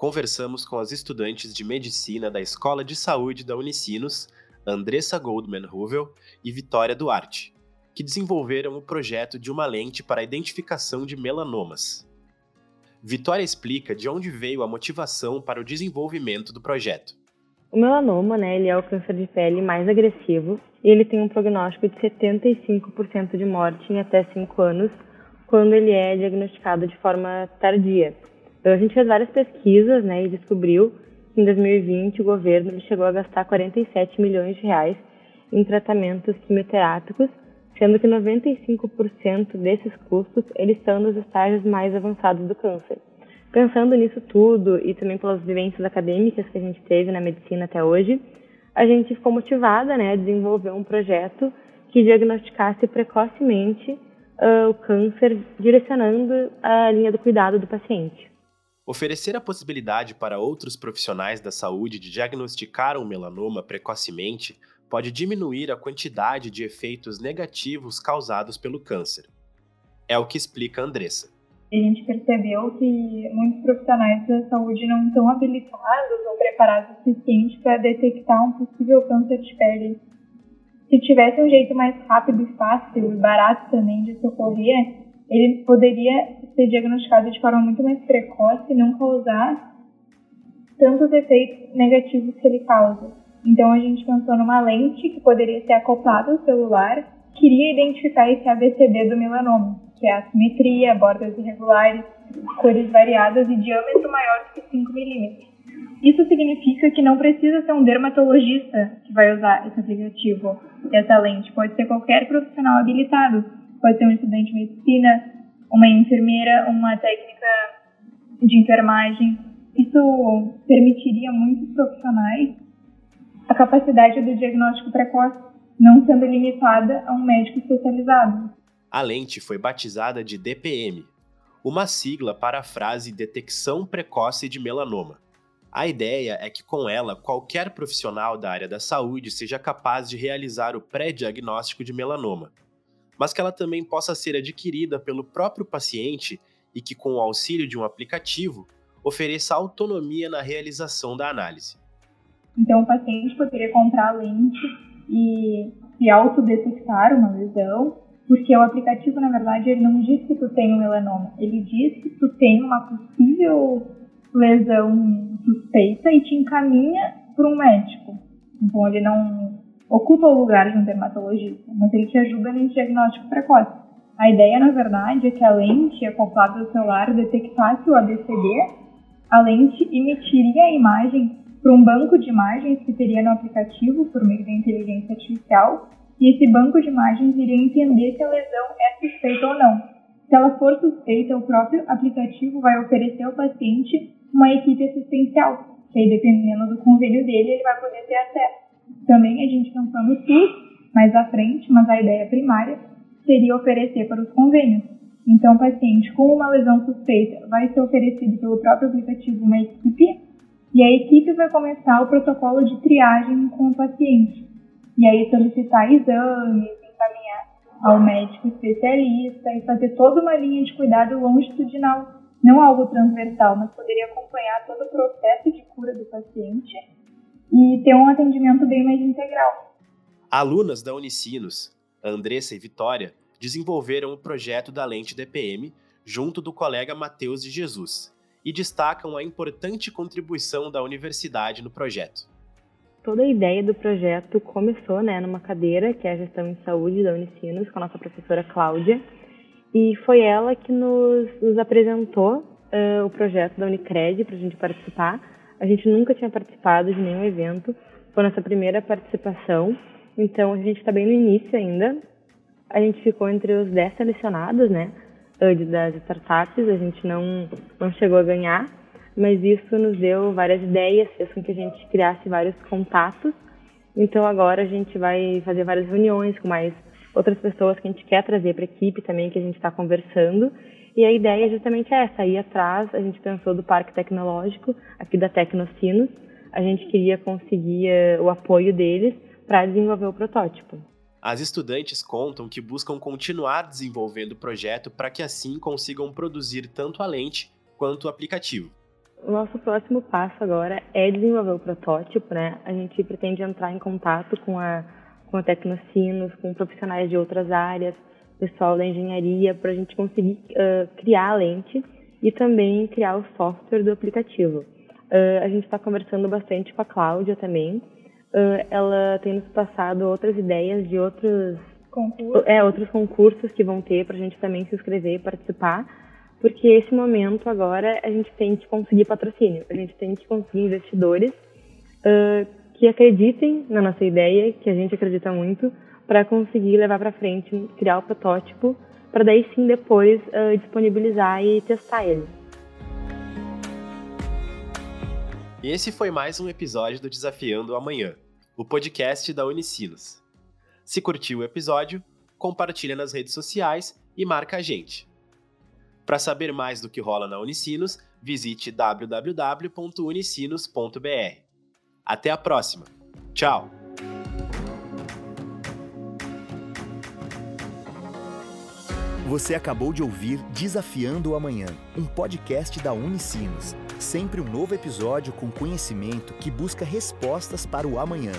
conversamos com as estudantes de medicina da Escola de Saúde da Unicinos, Andressa Goldman Ruvel e Vitória Duarte, que desenvolveram o projeto de uma lente para a identificação de melanomas. Vitória explica de onde veio a motivação para o desenvolvimento do projeto. O melanoma, né, ele é o câncer de pele mais agressivo e ele tem um prognóstico de 75% de morte em até 5 anos quando ele é diagnosticado de forma tardia. Então, a gente fez várias pesquisas né, e descobriu que em 2020 o governo chegou a gastar 47 milhões de reais em tratamentos quimioterápicos, sendo que 95% desses custos eles estão nos estágios mais avançados do câncer. Pensando nisso tudo e também pelas vivências acadêmicas que a gente teve na medicina até hoje, a gente ficou motivada né, a desenvolver um projeto que diagnosticasse precocemente uh, o câncer, direcionando a linha do cuidado do paciente. Oferecer a possibilidade para outros profissionais da saúde de diagnosticar um melanoma precocemente pode diminuir a quantidade de efeitos negativos causados pelo câncer. É o que explica Andressa. A gente percebeu que muitos profissionais da saúde não estão habilitados ou preparados o suficiente para detectar um possível câncer de pele. Se tivesse um jeito mais rápido e fácil e barato também de socorrer, ele poderia ser diagnosticado de forma muito mais precoce e não causar tantos efeitos negativos que ele causa. Então a gente pensou numa lente que poderia ser acoplada ao celular, queria identificar esse ABCD do melanoma, que é a simetria, bordas irregulares, cores variadas e diâmetro maior do que 5 milímetros. Isso significa que não precisa ser um dermatologista que vai usar esse aplicativo, essa lente. Pode ser qualquer profissional habilitado, pode ser um estudante de medicina, uma enfermeira, uma técnica de enfermagem. Isso permitiria a muitos profissionais a capacidade do diagnóstico precoce, não sendo limitada a um médico especializado. A lente foi batizada de DPM, uma sigla para a frase detecção precoce de melanoma. A ideia é que com ela qualquer profissional da área da saúde seja capaz de realizar o pré-diagnóstico de melanoma, mas que ela também possa ser adquirida pelo próprio paciente e que, com o auxílio de um aplicativo, ofereça autonomia na realização da análise. Então, o paciente poderia comprar a lente e se autodetectar uma lesão, porque o aplicativo, na verdade, ele não diz que tu tem um melanoma, ele diz que tu tem uma possível lesão suspeita e te encaminha para um médico. Então, ele não ocupa o lugar de um dermatologista, mas ele te ajuda no diagnóstico precoce. A ideia, na verdade, é que a lente acoplada ao celular detectasse o ABCD, a lente emitiria a imagem para um banco de imagens que teria no aplicativo por meio da inteligência artificial, e esse banco de imagens iria entender se a lesão é suspeita ou não. Se ela for suspeita, o próprio aplicativo vai oferecer ao paciente uma equipe assistencial, que aí, dependendo do convênio dele, ele vai poder ter acesso. Também a gente pensou no SUS mais à frente, mas a ideia primária seria oferecer para os convênios. Então, o paciente com uma lesão suspeita vai ser oferecido pelo próprio aplicativo uma equipe e a equipe vai começar o protocolo de triagem com o paciente. E aí solicitar exames, encaminhar ao médico especialista e fazer toda uma linha de cuidado longitudinal, não algo transversal, mas poderia acompanhar todo o processo de cura do paciente e ter um atendimento bem mais integral. Alunas da Unicinos, Andressa e Vitória, desenvolveram o projeto da lente DPM junto do colega Matheus de Jesus e destacam a importante contribuição da universidade no projeto. Toda a ideia do projeto começou né, numa cadeira, que é a gestão em saúde da Unicinos, com a nossa professora Cláudia, e foi ela que nos, nos apresentou uh, o projeto da Unicred para a gente participar a gente nunca tinha participado de nenhum evento, foi nossa primeira participação, então a gente está bem no início ainda. A gente ficou entre os 10 selecionados, né, das startups, a gente não, não chegou a ganhar, mas isso nos deu várias ideias, fez com que a gente criasse vários contatos. Então agora a gente vai fazer várias reuniões com mais outras pessoas que a gente quer trazer para a equipe também, que a gente está conversando. E a ideia é justamente essa, aí atrás a gente pensou do Parque Tecnológico, aqui da Tecnocinos, a gente queria conseguir uh, o apoio deles para desenvolver o protótipo. As estudantes contam que buscam continuar desenvolvendo o projeto para que assim consigam produzir tanto a lente quanto o aplicativo. O nosso próximo passo agora é desenvolver o protótipo, né? A gente pretende entrar em contato com a, com Tecnocinos, com profissionais de outras áreas, pessoal da engenharia, para a gente conseguir uh, criar a lente e também criar o software do aplicativo. Uh, a gente está conversando bastante com a Cláudia também. Uh, ela tem nos passado outras ideias de outros concursos, é, outros concursos que vão ter para a gente também se inscrever e participar, porque esse momento agora a gente tem que conseguir patrocínio, a gente tem que conseguir investidores uh, que acreditem na nossa ideia, que a gente acredita muito, para conseguir levar para frente, criar o protótipo, para daí sim depois disponibilizar e testar ele. E esse foi mais um episódio do Desafiando Amanhã, o podcast da Unicinos. Se curtiu o episódio, compartilha nas redes sociais e marca a gente. Para saber mais do que rola na Unicinos, visite www.unicinos.br. Até a próxima. Tchau! Você acabou de ouvir Desafiando o Amanhã, um podcast da Unicinos. Sempre um novo episódio com conhecimento que busca respostas para o amanhã.